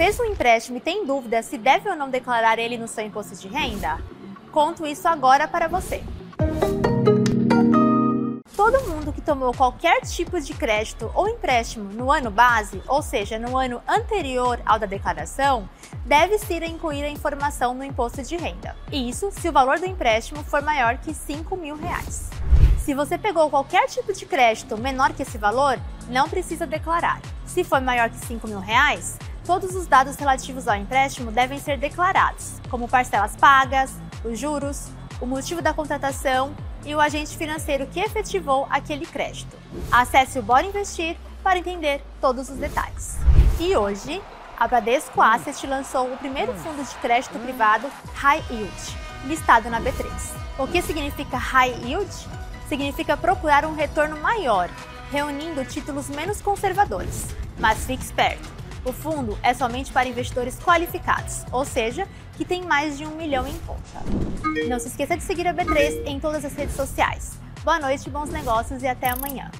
Fez um empréstimo e tem dúvida se deve ou não declarar ele no seu imposto de renda? Conto isso agora para você. Todo mundo que tomou qualquer tipo de crédito ou empréstimo no ano base, ou seja, no ano anterior ao da declaração, deve ser incluir a informação no imposto de renda. Isso se o valor do empréstimo for maior que 5 mil reais. Se você pegou qualquer tipo de crédito menor que esse valor, não precisa declarar. Se for maior que 5 mil reais, todos os dados relativos ao empréstimo devem ser declarados, como parcelas pagas, os juros, o motivo da contratação e o agente financeiro que efetivou aquele crédito. Acesse o Bora Investir para entender todos os detalhes. E hoje, a Bradesco Asset lançou o primeiro fundo de crédito privado High Yield, listado na B3. O que significa High Yield? Significa procurar um retorno maior, reunindo títulos menos conservadores. Mas fique esperto! O fundo é somente para investidores qualificados, ou seja, que tem mais de um milhão em conta. Não se esqueça de seguir a B3 em todas as redes sociais. Boa noite, bons negócios e até amanhã.